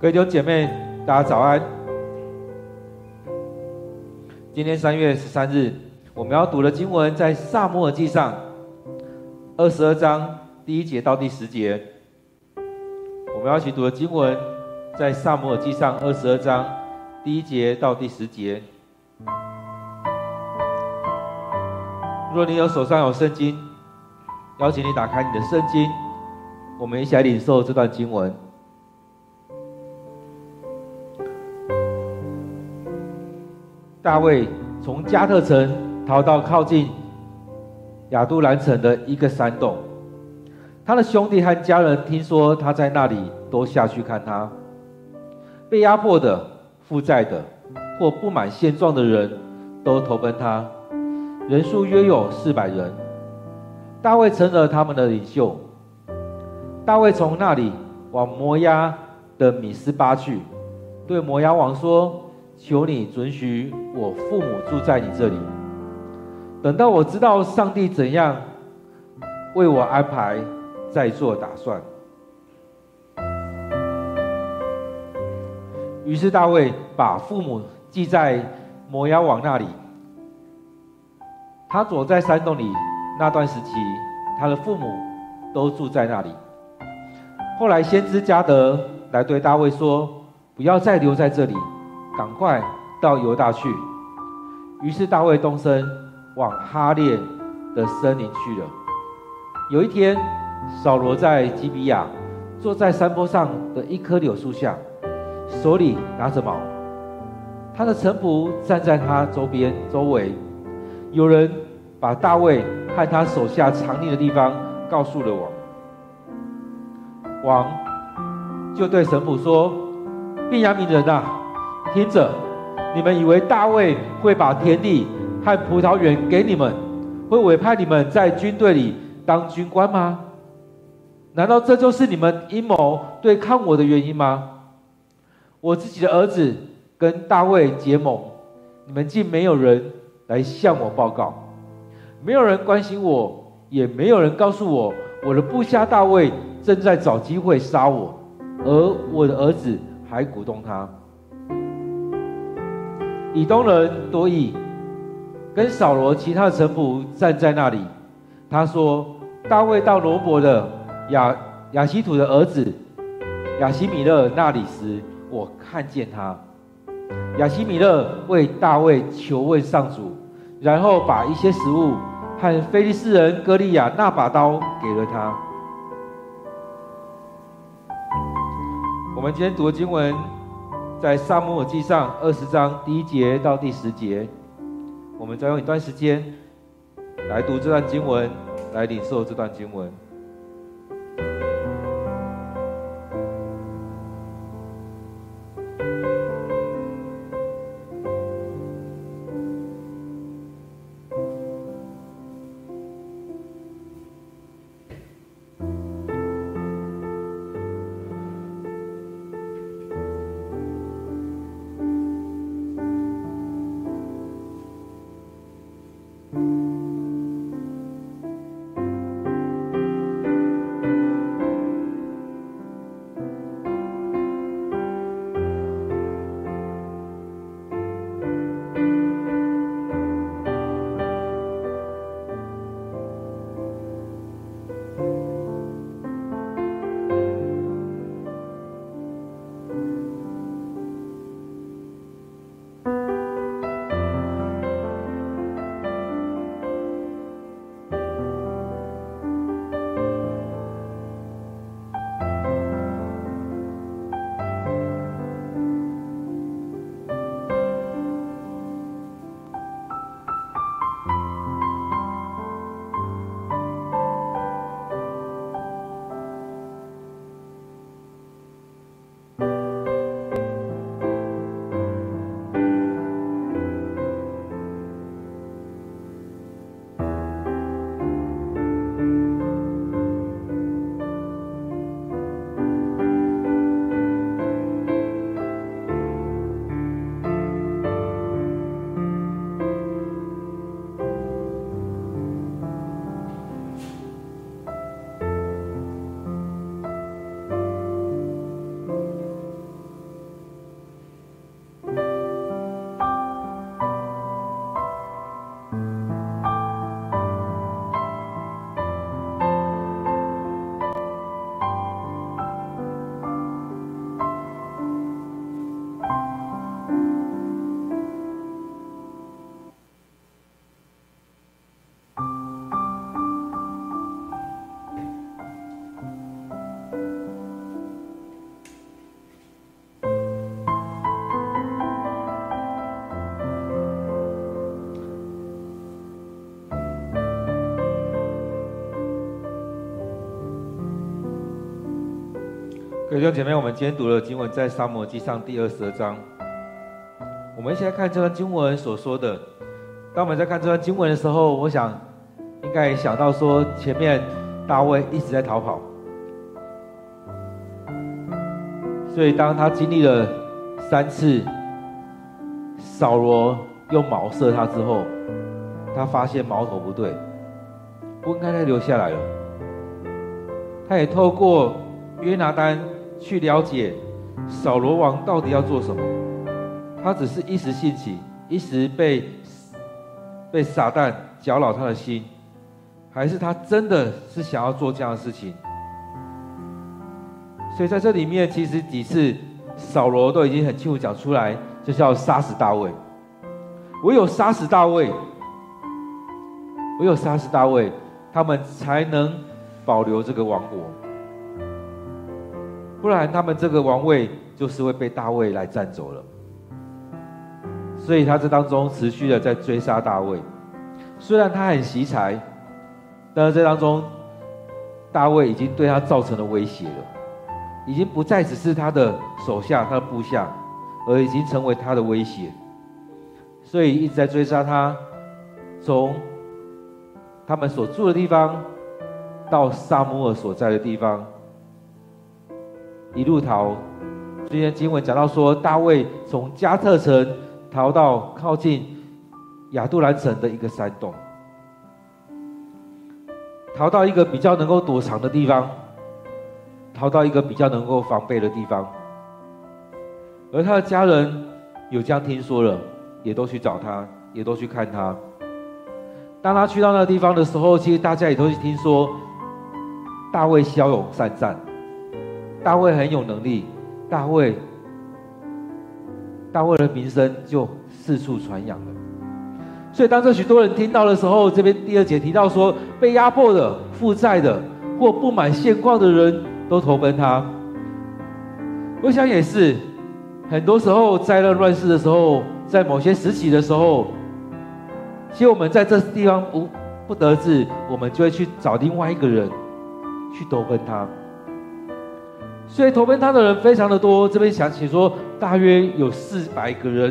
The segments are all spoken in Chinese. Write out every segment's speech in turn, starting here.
各位弟兄姐妹，大家早安。今天三月十三日，我们要读的经文在撒母耳记上二十二章第一节到第十节。我们要一起读的经文在撒母耳记上二十二章第一节到第十节。若你有手上有圣经，邀请你打开你的圣经，我们一起来领受这段经文。大卫从加特城逃到靠近亚杜兰城的一个山洞，他的兄弟和家人听说他在那里，都下去看他。被压迫的、负债的或不满现状的人都投奔他，人数约有四百人。大卫成了他们的领袖。大卫从那里往摩押的米斯巴去，对摩押王说。求你准许我父母住在你这里，等到我知道上帝怎样为我安排，再做打算。于是大卫把父母寄在摩押王那里。他躲在山洞里那段时期，他的父母都住在那里。后来先知迦得来对大卫说：“不要再留在这里。”赶快到犹大去。于是大卫东升往哈列的森林去了。有一天，扫罗在基比亚坐在山坡上的一棵柳树下，手里拿着矛。他的臣仆站在他周边周围。有人把大卫和他手下藏匿的地方告诉了王。王就对臣仆说：“便雅悯人啊！”听着，你们以为大卫会把田地和葡萄园给你们，会委派你们在军队里当军官吗？难道这就是你们阴谋对抗我的原因吗？我自己的儿子跟大卫结盟，你们竟没有人来向我报告，没有人关心我，也没有人告诉我，我的部下大卫正在找机会杀我，而我的儿子还鼓动他。以东人多益跟扫罗其他臣仆站在那里。他说：“大卫到罗伯的亚亚西土的儿子亚西米勒那里时，我看见他。亚西米勒为大卫求问上主，然后把一些食物和非利士人歌利亚那把刀给了他。”我们今天读的经文。在撒母耳记上二十章第一节到第十节，我们再用一段时间来读这段经文，来领受这段经文。弟兄姐妹，我们今天读了经文在撒母耳记上第二十二章。我们一起来看这段经文所说的。当我们在看这段经文的时候，我想应该想到说，前面大卫一直在逃跑，所以当他经历了三次扫罗用矛射他之后，他发现矛头不对，不应该再留下来了。他也透过约拿单去了解扫罗王到底要做什么。他只是一时兴起，一时被被撒旦搅扰他的心，还是他真的是想要做这样的事情？所以在这里面，其实几次扫罗都已经很清楚讲出来，就是要杀死大卫。唯有杀死大卫，唯有杀死大卫，他们才能保留这个王国。不然，他们这个王位就是会被大卫来占走了。所以他这当中持续的在追杀大卫，虽然他很惜才，但是这当中大卫已经对他造成了威胁了，已经不再只是他的手下、他的部下，而已经成为他的威胁，所以一直在追杀他，从他们所住的地方到撒母耳所在的地方，一路逃。今天经文讲到说，大卫从加特城。逃到靠近亚杜兰城的一个山洞，逃到一个比较能够躲藏的地方，逃到一个比较能够防备的地方。而他的家人有这样听说了，也都去找他，也都去看他。当他去到那个地方的时候，其实大家也都去听说，大卫骁勇善战，大卫很有能力，大卫。大卫的名声就四处传扬了，所以当这许多人听到的时候，这边第二节提到说，被压迫的、负债的或不满现况的人都投奔他。我想也是，很多时候灾难乱世的时候，在某些时期的时候，其实我们在这地方不不得志，我们就会去找另外一个人去投奔他。所以投奔他的人非常的多，这边想起说。大约有四百个人，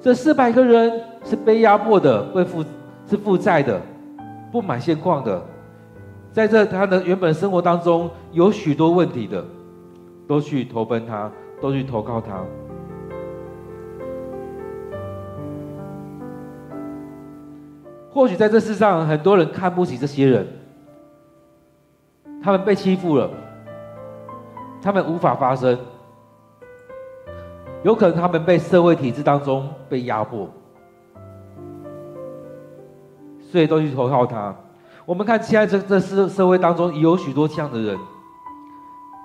这四百个人是被压迫的，被负是负债的，不满现况的，在这他的原本生活当中有许多问题的，都去投奔他，都去投靠他。或许在这世上，很多人看不起这些人，他们被欺负了，他们无法发声。有可能他们被社会体制当中被压迫，所以都去投靠他。我们看现在这这社社会当中有许多这样的人，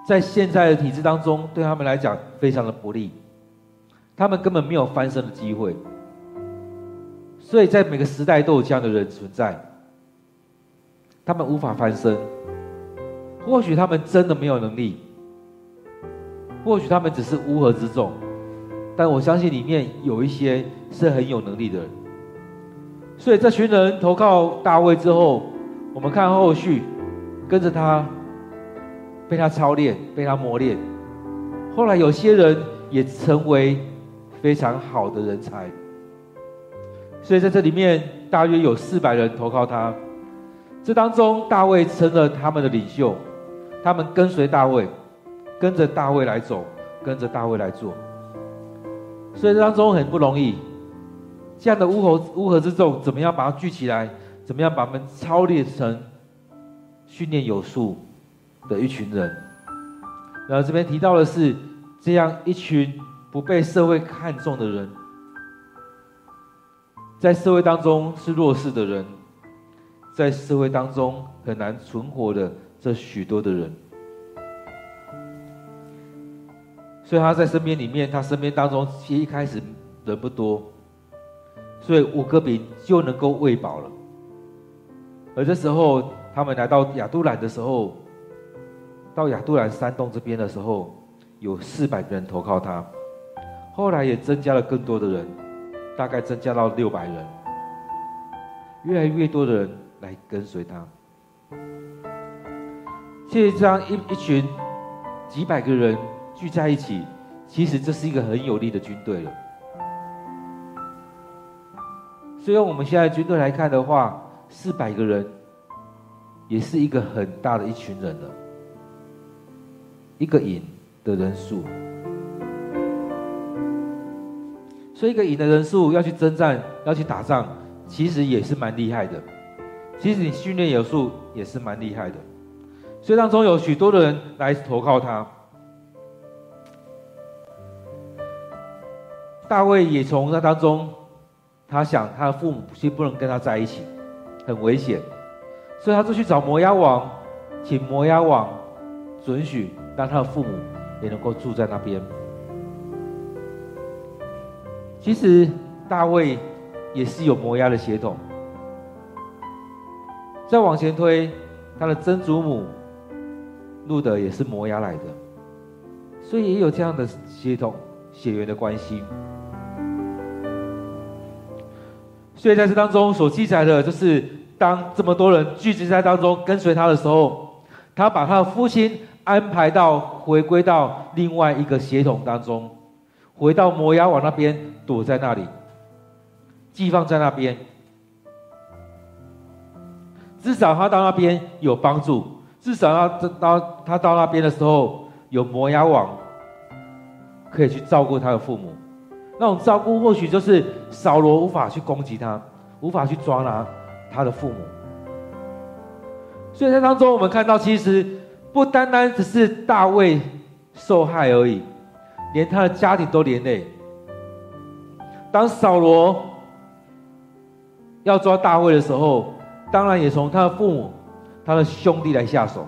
在现在的体制当中，对他们来讲非常的不利，他们根本没有翻身的机会。所以在每个时代都有这样的人存在，他们无法翻身。或许他们真的没有能力，或许他们只是乌合之众。但我相信里面有一些是很有能力的人，所以这群人投靠大卫之后，我们看后续，跟着他，被他操练，被他磨练，后来有些人也成为非常好的人才。所以在这里面大约有四百人投靠他，这当中大卫成了他们的领袖，他们跟随大卫，跟着大卫来走，跟着大卫来做。所以当中很不容易，这样的乌合乌合之众，怎么样把它聚起来？怎么样把他们操练成训练有素的一群人？然后这边提到的是，这样一群不被社会看重的人，在社会当中是弱势的人，在社会当中很难存活的这许多的人。所以他在身边里面，他身边当中其实一开始人不多，所以五个饼就能够喂饱了。而这时候他们来到亚杜兰的时候，到亚杜兰山洞这边的时候，有四百个人投靠他，后来也增加了更多的人，大概增加到六百人，越来越多的人来跟随他。其实这样一一群。几百个人聚在一起，其实这是一个很有力的军队了。所以我们现在军队来看的话，四百个人也是一个很大的一群人了，一个营的人数。所以一个营的人数要去征战，要去打仗，其实也是蛮厉害的。其实你训练有素也是蛮厉害的。所以当中有许多的人来投靠他。大卫也从那当中，他想他的父母其实不能跟他在一起，很危险，所以他就去找摩押王，请摩押王准许让他的父母也能够住在那边。其实大卫也是有摩押的血统，再往前推，他的曾祖母路得也是摩押来的，所以也有这样的血统血缘的关系。所以在这当中所记载的，就是当这么多人聚集在当中跟随他的时候，他把他的父亲安排到回归到另外一个血统当中。回到摩押王那边，躲在那里，寄放在那边。至少他到那边有帮助，至少他到他到那边的时候，有摩押王可以去照顾他的父母。那种照顾或许就是扫罗无法去攻击他，无法去抓拿他的父母。所以在当中，我们看到其实不单单只是大卫受害而已。连他的家庭都连累。当扫罗要抓大卫的时候，当然也从他的父母、他的兄弟来下手。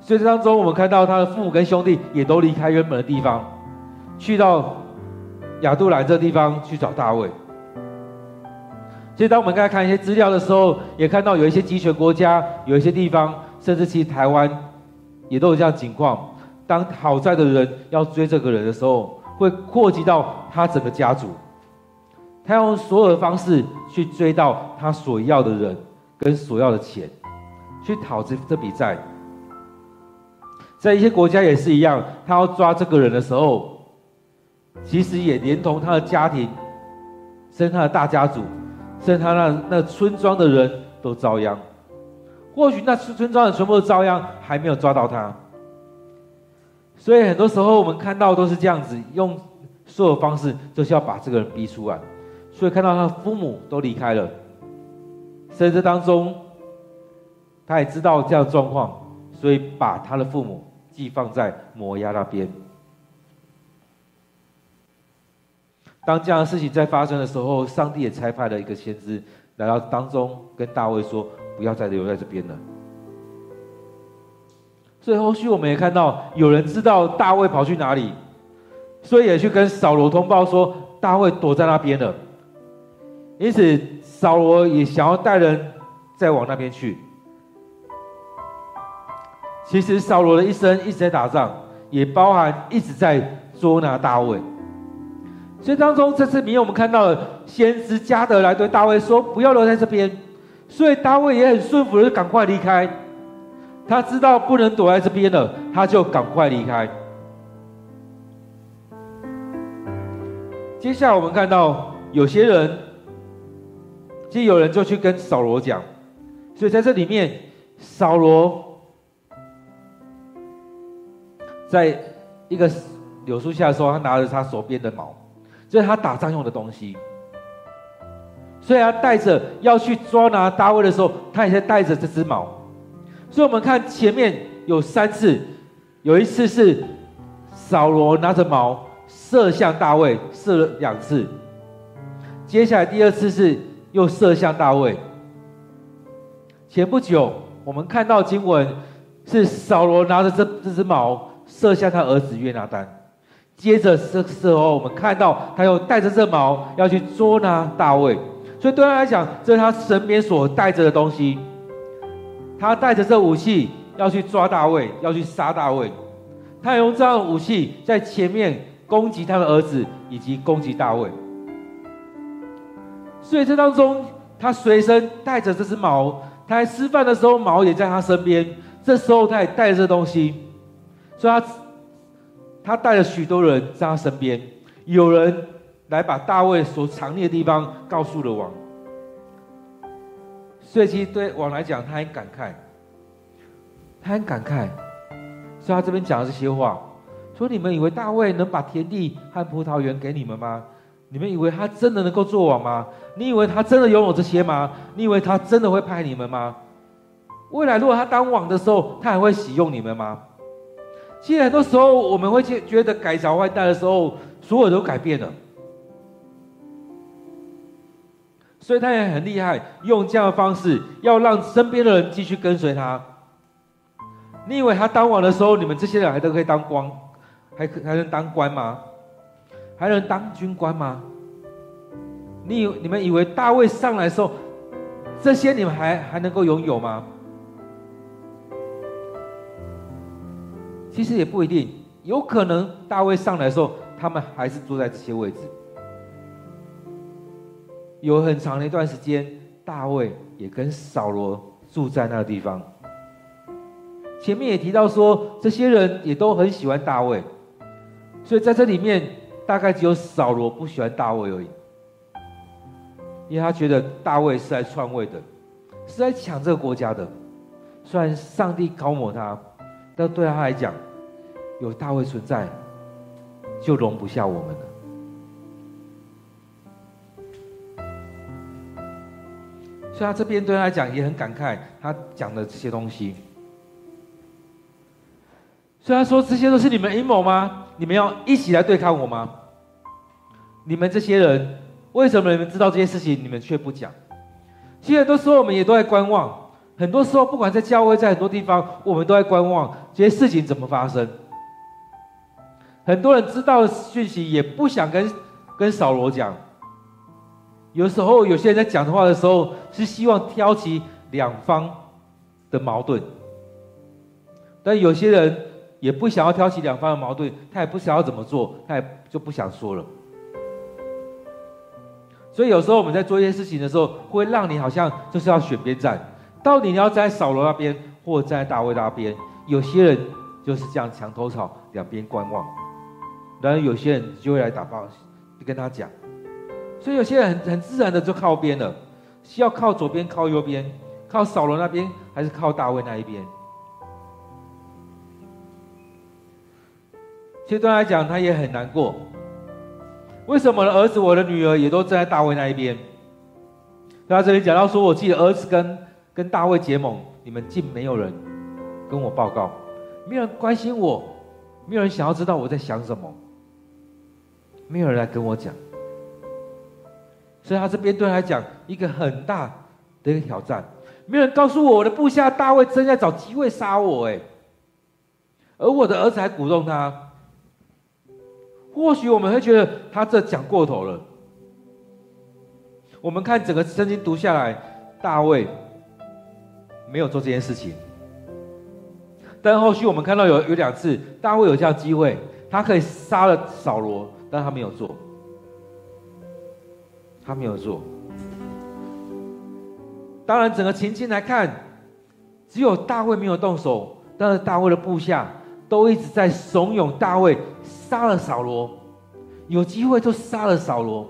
所以这当中，我们看到他的父母跟兄弟也都离开原本的地方，去到亚杜兰这地方去找大卫。所以当我们刚才看一些资料的时候，也看到有一些集权国家、有一些地方，甚至其实台湾也都有这样情况。当讨债的人要追这个人的时候，会扩及到他整个家族，他用所有的方式去追到他所要的人跟所要的钱，去讨这这笔债。在一些国家也是一样，他要抓这个人的时候，其实也连同他的家庭，甚至他的大家族，甚至他那那村庄的人都遭殃。或许那村庄的全部都遭殃，还没有抓到他。所以很多时候我们看到都是这样子，用所有方式就是要把这个人逼出来。所以看到他父母都离开了，甚至当中他也知道这样的状况，所以把他的父母寄放在摩押那边。当这样的事情在发生的时候，上帝也差派了一个先知来到当中，跟大卫说：“不要再留在这边了。”所以后续我们也看到有人知道大卫跑去哪里，所以也去跟扫罗通报说大卫躲在那边了。因此扫罗也想要带人再往那边去。其实扫罗的一生一直在打仗，也包含一直在捉拿大卫。所以当中这次里面我们看到了先知加德来对大卫说不要留在这边，所以大卫也很顺服的赶快离开。他知道不能躲在这边了，他就赶快离开。接下来我们看到有些人，其实有人就去跟扫罗讲，所以在这里面，扫罗在一个柳树下的时候，他拿着他手边的矛，这是他打仗用的东西。所以他带着要去抓拿大卫的时候，他也在带着这只矛。所以，我们看前面有三次，有一次是扫罗拿着矛射向大卫，射了两次。接下来第二次是又射向大卫。前不久，我们看到经文是扫罗拿着这这只矛射向他儿子约拿单。接着这时候，我们看到他又带着这矛要去捉拿大卫。所以对他来讲，这是他身边所带着的东西。他带着这武器要去抓大卫，要去杀大卫。他用这样的武器在前面攻击他的儿子，以及攻击大卫。所以这当中，他随身带着这支矛，他在吃饭的时候，矛也在他身边。这时候他也带着这东西。所以他他带了许多人在他身边，有人来把大卫所藏匿的地方告诉了王。所以其实对王来讲，他很感慨，他很感慨，所以他这边讲的这些话，说你们以为大卫能把田地和葡萄园给你们吗？你们以为他真的能够做王吗？你以为他真的拥有这些吗？你以为他真的会派你们吗？未来如果他当王的时候，他还会喜用你们吗？其实很多时候我们会觉觉得改朝换代的时候，所有都改变了。所以他也很厉害，用这样的方式要让身边的人继续跟随他。你以为他当王的时候，你们这些人还都可以当官，还可还能当官吗？还能当军官吗？你以你们以为大卫上来的时候，这些你们还还能够拥有吗？其实也不一定，有可能大卫上来的时候，他们还是坐在这些位置。有很长的一段时间，大卫也跟扫罗住在那个地方。前面也提到说，这些人也都很喜欢大卫，所以在这里面大概只有扫罗不喜欢大卫而已，因为他觉得大卫是来篡位的，是来抢这个国家的。虽然上帝高抹他，但对他来讲，有大卫存在，就容不下我们了。所以他这边对他来讲也很感慨，他讲的这些东西。虽然说，这些都是你们阴谋吗？你们要一起来对抗我吗？你们这些人，为什么你们知道这些事情，你们却不讲？其实很多时候我们也都在观望，很多时候不管在教会，在很多地方，我们都在观望这些事情怎么发生。很多人知道讯息，也不想跟跟扫罗讲。有时候，有些人在讲的话的时候，是希望挑起两方的矛盾；但有些人也不想要挑起两方的矛盾，他也不想要怎么做，他也就不想说了。所以有时候我们在做一些事情的时候，会让你好像就是要选边站，到底你要站在扫罗那边，或站在大卫那边？有些人就是这样墙头草，两边观望；然后有些人就会来打报，就跟他讲。所以有些人很很自然的就靠边了，需要靠左边，靠右边，靠扫罗那边，还是靠大卫那一边？其实对他来讲，他也很难过。为什么我的儿子、我的女儿也都站在大卫那一边？他这里讲到说，我自己的儿子跟跟大卫结盟，你们竟没有人跟我报告，没有人关心我，没有人想要知道我在想什么，没有人来跟我讲。所以他这边对他来讲一个很大的一个挑战，没有人告诉我，我的部下大卫正在找机会杀我，哎，而我的儿子还鼓动他。或许我们会觉得他这讲过头了。我们看整个圣经读下来，大卫没有做这件事情，但后续我们看到有有两次，大卫有这样机会，他可以杀了扫罗，但他没有做。他没有做。当然，整个情境来看，只有大卫没有动手，但是大卫的部下都一直在怂恿大卫杀了扫罗，有机会就杀了扫罗。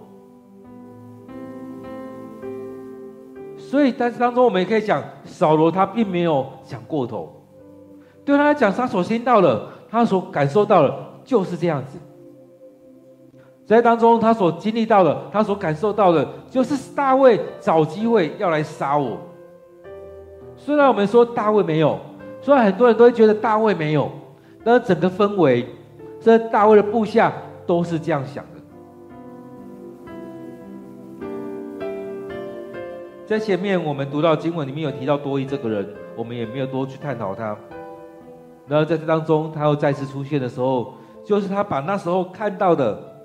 所以，但是当中，我们也可以讲，扫罗他并没有想过头，对他来讲，他所听到的，他所感受到的，就是这样子。在当中，他所经历到的，他所感受到的，就是大卫找机会要来杀我。虽然我们说大卫没有，虽然很多人都会觉得大卫没有，但是整个氛围，这大卫的部下都是这样想的。在前面我们读到经文里面有提到多益这个人，我们也没有多去探讨他。然后在这当中，他又再次出现的时候，就是他把那时候看到的。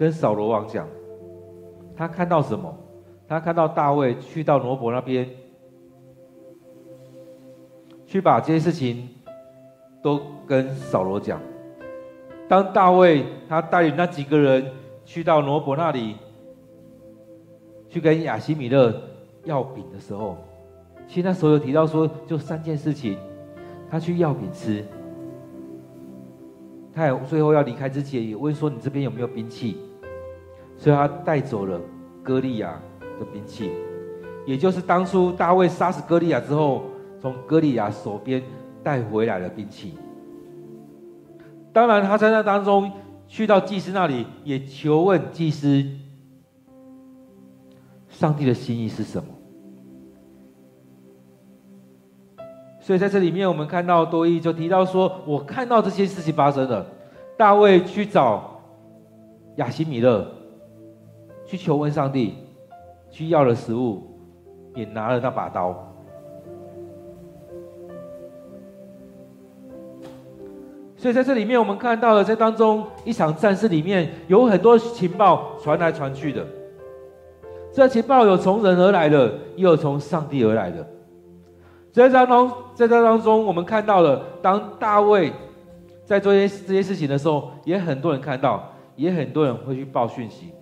跟扫罗王讲，他看到什么？他看到大卫去到挪伯那边，去把这些事情都跟扫罗讲。当大卫他带领那几个人去到挪伯那里，去跟亚希米勒要饼的时候，其实那时候有提到说，就三件事情，他去要饼吃，他也最后要离开之前，也问说：“你这边有没有兵器？”所以他带走了歌利亚的兵器，也就是当初大卫杀死歌利亚之后，从歌利亚手边带回来的兵器。当然，他在那当中去到祭司那里，也求问祭司，上帝的心意是什么。所以在这里面，我们看到多益就提到说：“我看到这些事情发生了，大卫去找亚西米勒。”去求问上帝，去要了食物，也拿了那把刀。所以在这里面，我们看到了在当中一场战事里面有很多情报传来传去的。这情报有从人而来的，也有从上帝而来的。在当中，在这当中，我们看到了当大卫在做些这些事情的时候，也很多人看到，也很多人会去报讯息。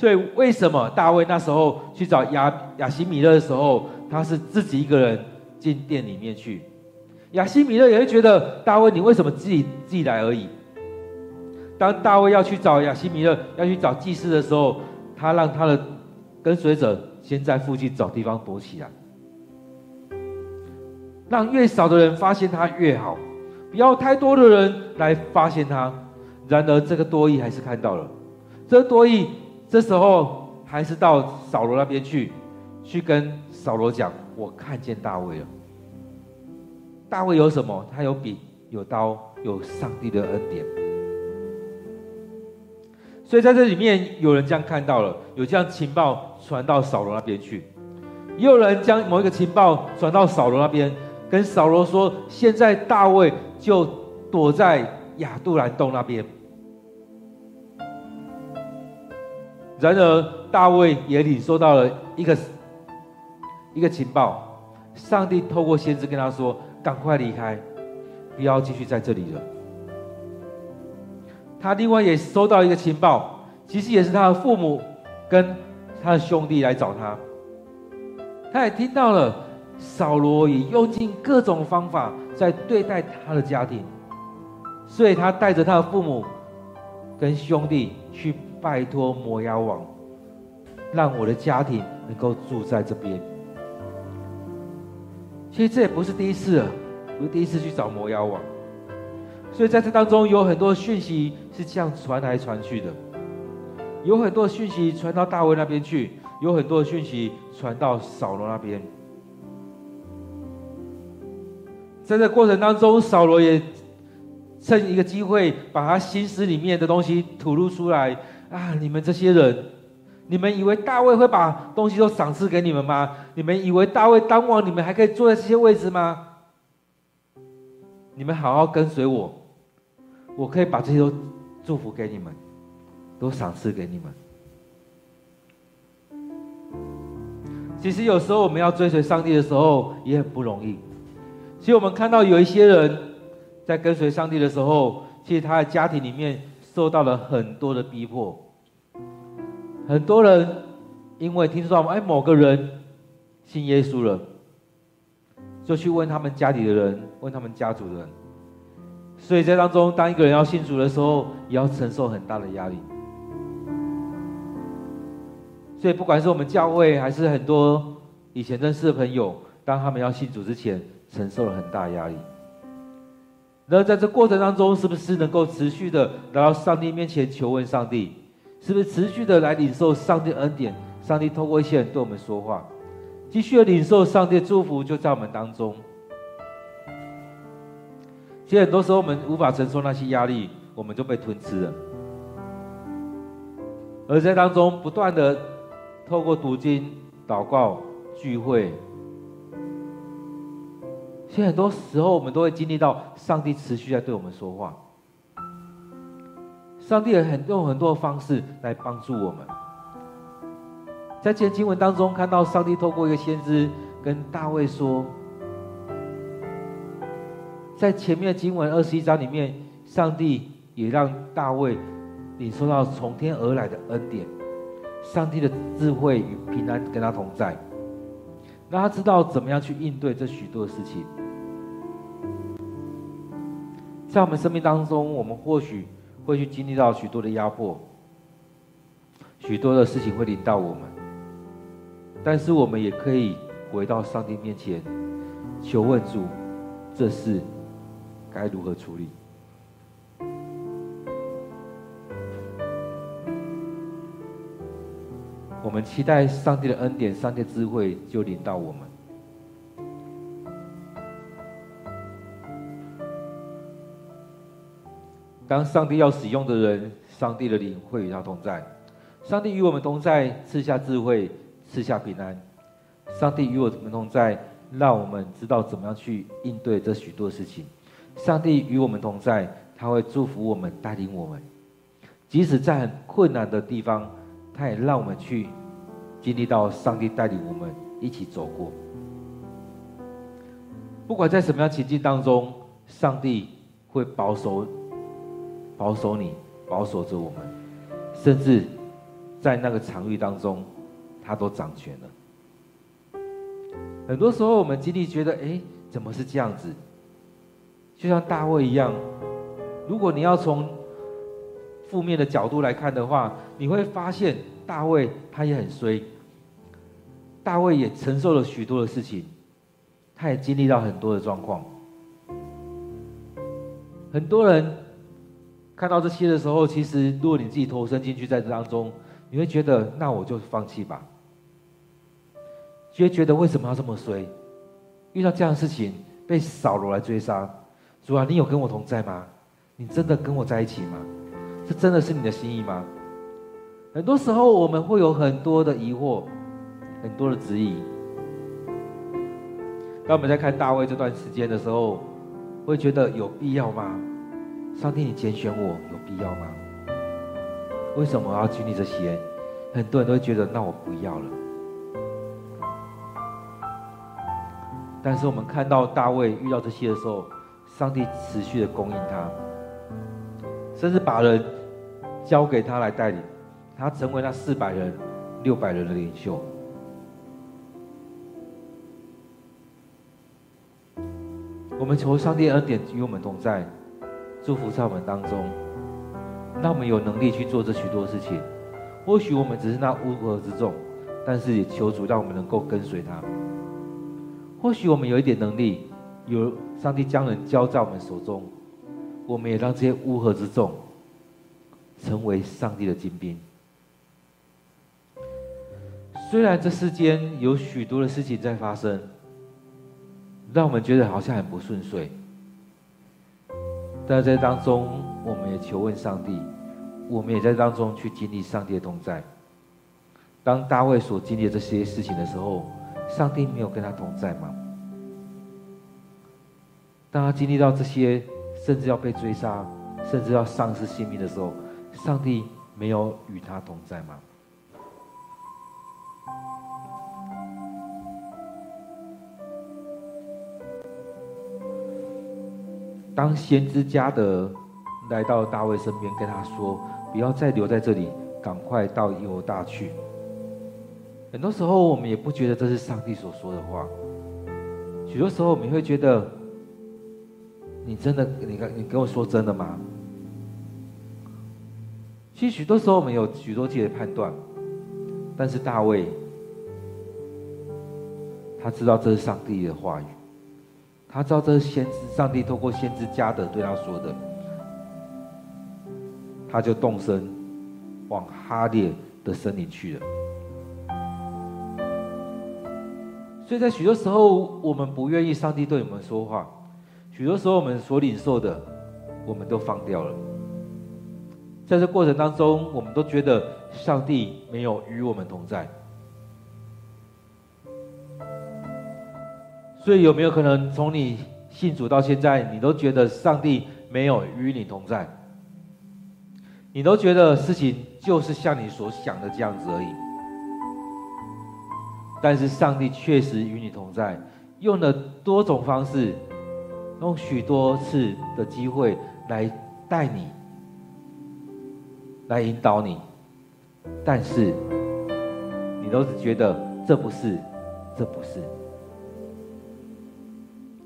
所以，为什么大卫那时候去找亚亚西米勒的时候，他是自己一个人进店里面去？亚西米勒也会觉得大卫，你为什么自己自己来而已？当大卫要去找亚西米勒，要去找祭司的时候，他让他的跟随者先在附近找地方躲起来，让越少的人发现他越好，不要太多的人来发现他。然而，这个多益还是看到了，这个多益。这时候还是到扫罗那边去，去跟扫罗讲：“我看见大卫了。大卫有什么？他有笔，有刀，有上帝的恩典。所以在这里面，有人这样看到了，有这样情报传到扫罗那边去，也有人将某一个情报传到扫罗那边，跟扫罗说：现在大卫就躲在亚杜兰洞那边。”然而，大卫也领受到了一个一个情报，上帝透过先知跟他说：“赶快离开，不要继续在这里了。”他另外也收到一个情报，其实也是他的父母跟他的兄弟来找他。他也听到了扫罗也用尽各种方法在对待他的家庭，所以他带着他的父母跟兄弟去。拜托摩押王，让我的家庭能够住在这边。其实这也不是第一次了，不是第一次去找摩押王。所以在这当中有很多讯息是这样传来传去的，有很多讯息传到大卫那边去，有很多讯息传到扫罗那边。在这过程当中，扫罗也趁一个机会，把他心思里面的东西吐露出来。啊！你们这些人，你们以为大卫会把东西都赏赐给你们吗？你们以为大卫当王，你们还可以坐在这些位置吗？你们好好跟随我，我可以把这些都祝福给你们，都赏赐给你们。其实有时候我们要追随上帝的时候也很不容易。其实我们看到有一些人在跟随上帝的时候，其实他的家庭里面。受到了很多的逼迫，很多人因为听说哎某个人信耶稣了，就去问他们家里的人，问他们家族的人，所以在当中，当一个人要信主的时候，也要承受很大的压力。所以不管是我们教会，还是很多以前认识的朋友，当他们要信主之前，承受了很大压力。那在这过程当中，是不是能够持续的来到上帝面前求问上帝？是不是持续的来领受上帝恩典？上帝透过一些人对我们说话，继续的领受上帝祝福就在我们当中。其实很多时候我们无法承受那些压力，我们就被吞吃了。而在当中不断的透过读经、祷告、聚会。其实很多时候，我们都会经历到上帝持续在对我们说话。上帝也很用很多的方式来帮助我们。在今天经文当中，看到上帝透过一个先知跟大卫说，在前面的经文二十一章里面，上帝也让大卫领受到从天而来的恩典，上帝的智慧与平安跟他同在，让他知道怎么样去应对这许多的事情。在我们生命当中，我们或许会去经历到许多的压迫，许多的事情会临到我们，但是我们也可以回到上帝面前，求问主，这事该如何处理？我们期待上帝的恩典、上帝的智慧就临到我们。当上帝要使用的人，上帝的灵会与他同在。上帝与我们同在，赐下智慧，赐下平安。上帝与我们同在，让我们知道怎么样去应对这许多事情。上帝与我们同在，他会祝福我们，带领我们。即使在很困难的地方，他也让我们去经历到上帝带领我们一起走过。不管在什么样情境当中，上帝会保守。保守你，保守着我们，甚至在那个场域当中，他都掌权了。很多时候，我们经历觉得，哎，怎么是这样子？就像大卫一样，如果你要从负面的角度来看的话，你会发现大卫他也很衰，大卫也承受了许多的事情，他也经历到很多的状况，很多人。看到这些的时候，其实如果你自己投身进去在这当中，你会觉得那我就放弃吧。就会觉得为什么要这么衰？遇到这样的事情，被扫罗来追杀，主啊，你有跟我同在吗？你真的跟我在一起吗？这真的是你的心意吗？很多时候我们会有很多的疑惑，很多的质疑。当我们在看大卫这段时间的时候，会觉得有必要吗？上帝，你拣选我有必要吗？为什么我要经历这些？很多人都会觉得，那我不要了。但是我们看到大卫遇到这些的时候，上帝持续的供应他，甚至把人交给他来带领，他成为那四百人、六百人的领袖。我们求上帝恩典与我们同在。祝福在我们当中，让我们有能力去做这许多事情。或许我们只是那乌合之众，但是也求主让我们能够跟随他。或许我们有一点能力，有上帝将人交在我们手中，我们也让这些乌合之众成为上帝的精兵。虽然这世间有许多的事情在发生，让我们觉得好像很不顺遂。但在当中，我们也求问上帝，我们也在当中去经历上帝的同在。当大卫所经历这些事情的时候，上帝没有跟他同在吗？当他经历到这些，甚至要被追杀，甚至要丧失性命的时候，上帝没有与他同在吗？当先知加得来到大卫身边，跟他说：“不要再留在这里，赶快到犹大去。”很多时候，我们也不觉得这是上帝所说的话。许多时候，我们会觉得：“你真的，你跟你跟我说真的吗？”其实，许多时候我们有许多自己的判断，但是大卫他知道这是上帝的话语。他知道这是先知上帝透过先知加得对他说的，他就动身往哈列的森林去了。所以在许多时候，我们不愿意上帝对我们说话，许多时候我们所领受的，我们都放掉了。在这过程当中，我们都觉得上帝没有与我们同在。所以有没有可能从你信主到现在，你都觉得上帝没有与你同在？你都觉得事情就是像你所想的这样子而已。但是上帝确实与你同在，用了多种方式，用许多次的机会来带你，来引导你。但是你都是觉得这不是，这不是。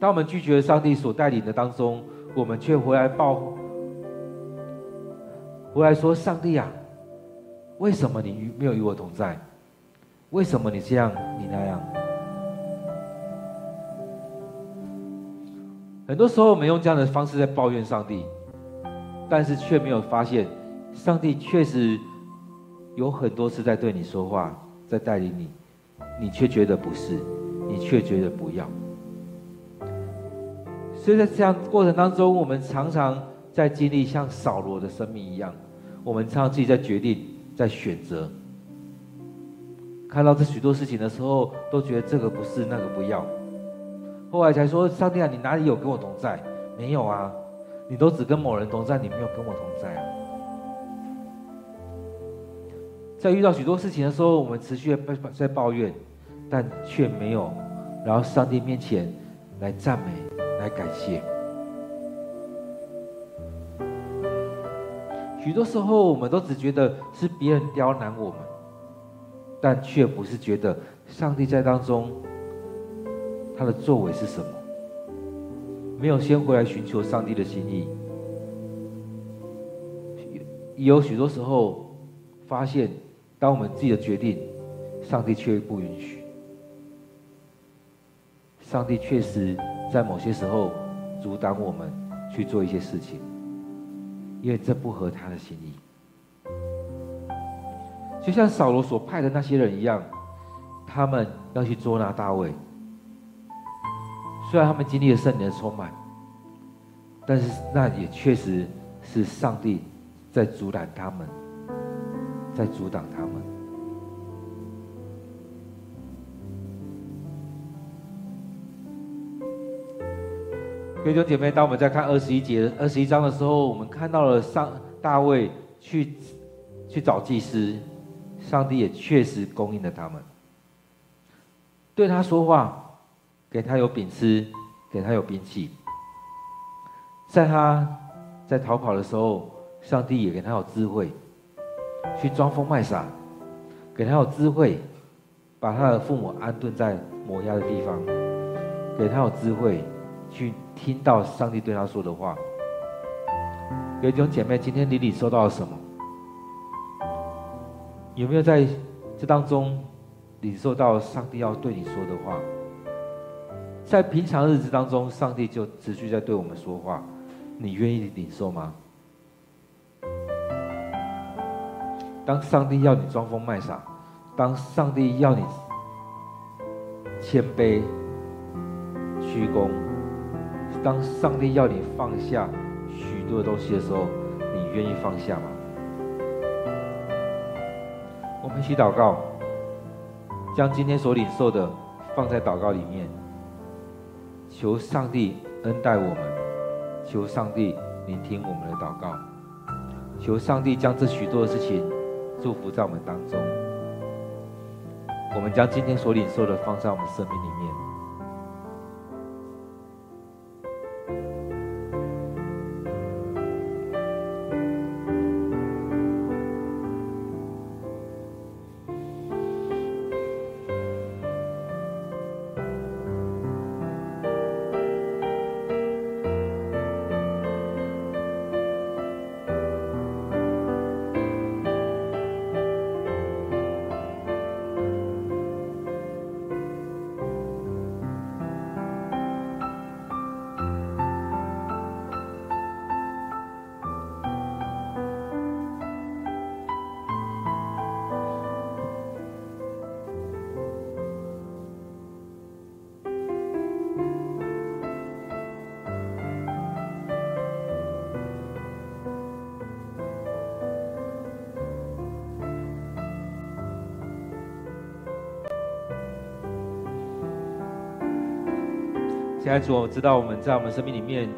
当我们拒绝上帝所带领的当中，我们却回来报，回来说：“上帝啊，为什么你与没有与我同在？为什么你这样，你那样？”很多时候，我们用这样的方式在抱怨上帝，但是却没有发现，上帝确实有很多次在对你说话，在带领你，你却觉得不是，你却觉得不要。所以在这样过程当中，我们常常在经历像扫罗的生命一样，我们常常自己在决定，在选择。看到这许多事情的时候，都觉得这个不是，那个不要。后来才说：“上帝啊，你哪里有跟我同在？没有啊，你都只跟某人同在，你没有跟我同在啊。”在遇到许多事情的时候，我们持续在抱怨，但却没有，然后上帝面前来赞美。来感谢。许多时候，我们都只觉得是别人刁难我们，但却不是觉得上帝在当中他的作为是什么。没有先回来寻求上帝的心意，有许多时候发现，当我们自己的决定，上帝却不允许。上帝确实。在某些时候，阻挡我们去做一些事情，因为这不合他的心意。就像扫罗所派的那些人一样，他们要去捉拿大卫。虽然他们经历了圣灵的充满，但是那也确实是上帝在阻拦他们，在阻挡他们。弟兄姐妹，当我们在看二十一节、二十一章的时候，我们看到了上大卫去去找祭司，上帝也确实供应了他们，对他说话，给他有饼吃，给他有兵器，在他在逃跑的时候，上帝也给他有智慧，去装疯卖傻，给他有智慧，把他的父母安顿在摩押的地方，给他有智慧。去听到上帝对他说的话，有弟兄姐妹，今天你领受到了什么？有没有在这当中领受到上帝要对你说的话？在平常日子当中，上帝就持续在对我们说话，你愿意领受吗？当上帝要你装疯卖傻，当上帝要你谦卑屈躬。当上帝要你放下许多东西的时候，你愿意放下吗？我们一起祷告，将今天所领受的放在祷告里面，求上帝恩待我们，求上帝聆听我们的祷告，求上帝将这许多的事情祝福在我们当中。我们将今天所领受的放在我们生命里面。现在主，我知道我们在我们生命里面，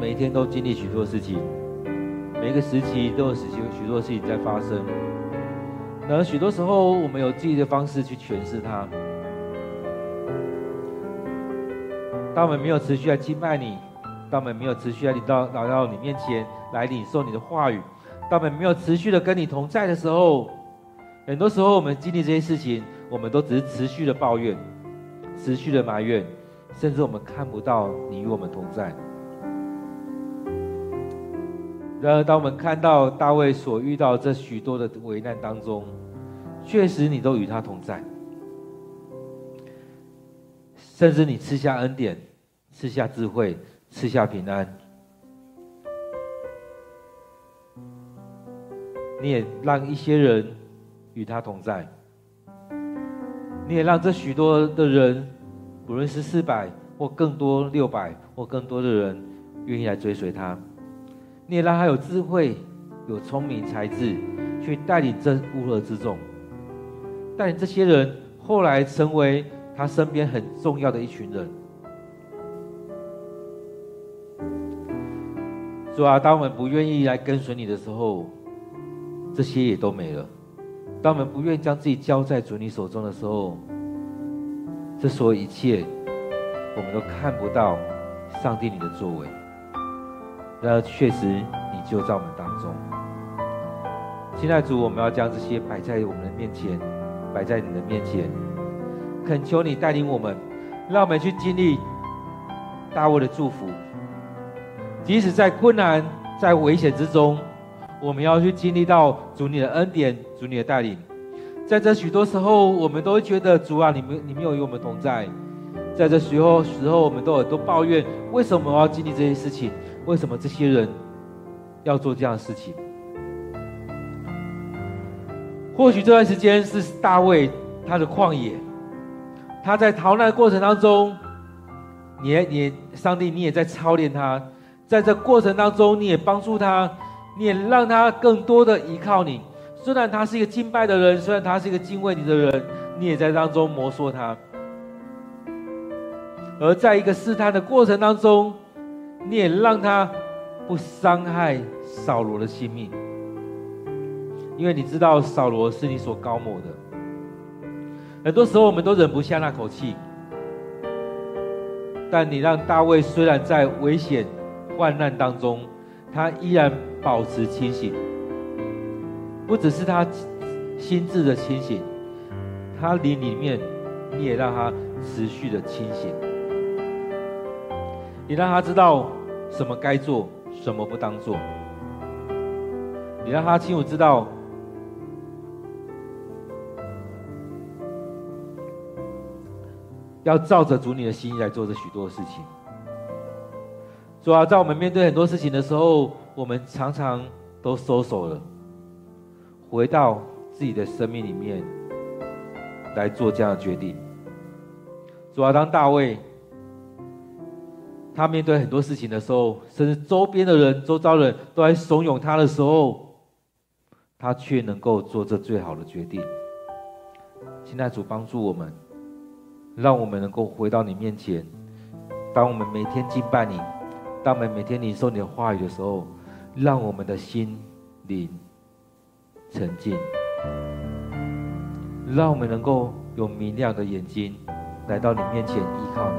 每一天都经历许多事情，每个时期都有许多许多事情在发生。那许多时候，我们有自己的方式去诠释它。当我们没有持续来敬拜你，当我们没有持续来到来到你面前来领受你的话语，当我们没有持续的跟你同在的时候，很多时候我们经历这些事情，我们都只是持续的抱怨。持续的埋怨，甚至我们看不到你与我们同在。然而，当我们看到大卫所遇到这许多的危难当中，确实你都与他同在，甚至你赐下恩典，赐下智慧，赐下平安，你也让一些人与他同在，你也让这许多的人，不论是四百或更多六百或更多的人，愿意来追随他。你也让他有智慧、有聪明才智，去带领这乌合之众，带领这些人后来成为他身边很重要的一群人。主啊，当我们不愿意来跟随你的时候，这些也都没了；当我们不愿意将自己交在主你手中的时候，这所有一切，我们都看不到上帝你的作为。然而，确实，你就在我们当中。亲爱的主，我们要将这些摆在我们的面前，摆在你的面前，恳求你带领我们，让我们去经历大卫的祝福。即使在困难、在危险之中，我们要去经历到主你的恩典、主你的带领。在这许多时候，我们都会觉得主啊，你们你们有与我们同在。在这时候时候，我们都有都抱怨：为什么我要经历这些事情？为什么这些人要做这样的事情？或许这段时间是大卫他的旷野，他在逃难的过程当中，你你上帝你也在操练他，在这过程当中你也帮助他，你也让他更多的依靠你。虽然他是一个敬拜的人，虽然他是一个敬畏你的人，你也在当中磨塑他。而在一个试探的过程当中，你也让他不伤害扫罗的性命，因为你知道扫罗是你所膏抹的。很多时候我们都忍不下那口气，但你让大卫虽然在危险患难当中，他依然保持清醒。不只是他心智的清醒，他灵里面你也让他持续的清醒。你让他知道什么该做，什么不当做。你让他清楚知道，要照着主你的心意来做这许多的事情。主要在我们面对很多事情的时候，我们常常都收手了，回到自己的生命里面来做这样的决定。主要当大卫。他面对很多事情的时候，甚至周边的人、周遭人都来怂恿他的时候，他却能够做这最好的决定。现在主，帮助我们，让我们能够回到你面前。当我们每天敬拜你，当我们每天领受你的话语的时候，让我们的心灵沉静，让我们能够有明亮的眼睛来到你面前依靠你。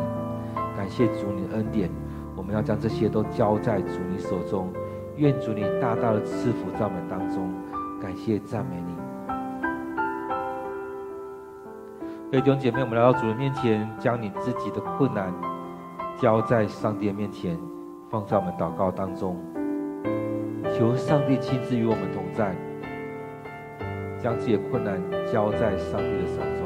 感谢主你的恩典，我们要将这些都交在主你手中。愿主你大大的赐福在我们当中。感谢赞美你。各位弟兄姐妹，我们来到主的面前，将你自己的困难交在上帝的面前，放在我们祷告当中，求上帝亲自与我们同在，将自己的困难交在上帝的手中。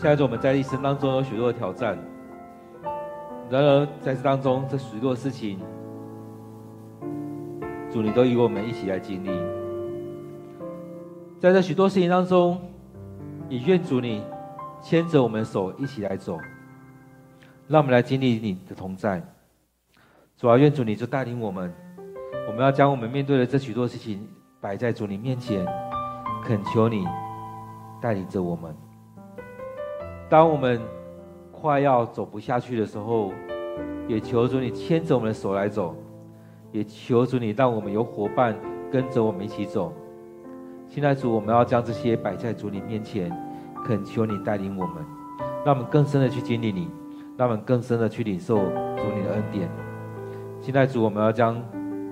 现在我们在一生当中有许多的挑战，然而在这当中，这许多事情，主你都与我们一起来经历。在这许多事情当中，也愿主你牵着我们的手一起来走，让我们来经历你的同在。主啊，愿主你就带领我们，我们要将我们面对的这许多事情摆在主你面前，恳求你带领着我们。当我们快要走不下去的时候，也求主你牵着我们的手来走，也求主你让我们有伙伴跟着我们一起走。现在主，我们要将这些摆在主你面前，恳求你带领我们，让我们更深的去经历你，让我们更深的去领受主你的恩典。现在主，我们要将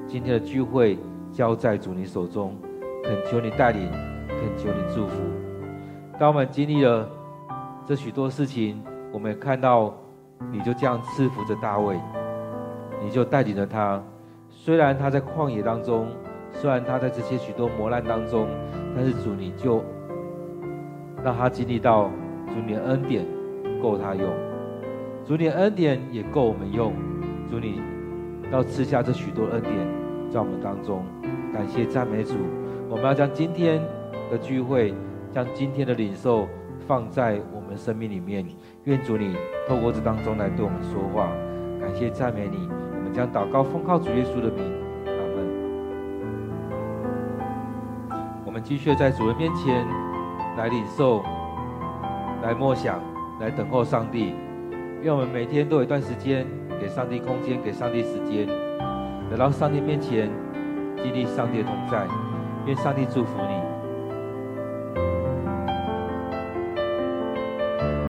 今天的聚会交在主你手中，恳求你带领，恳求你祝福。当我们经历了。这许多事情，我们看到，你就这样赐福着大卫，你就带领着他。虽然他在旷野当中，虽然他在这些许多磨难当中，但是主你就让他经历到主你的恩典够他用，主你的恩典也够我们用。主你要赐下这许多恩典在我们当中，感谢赞美主。我们要将今天的聚会，将今天的领受放在我们生命里面，愿主你透过这当中来对我们说话，感谢赞美你。我们将祷告奉靠主耶稣的名，阿门。我们继续在主的面前来领受，来默想，来等候上帝。愿我们每天都有一段时间给上帝空间，给上帝时间，来到上帝面前经历上帝同在。愿上帝祝福你。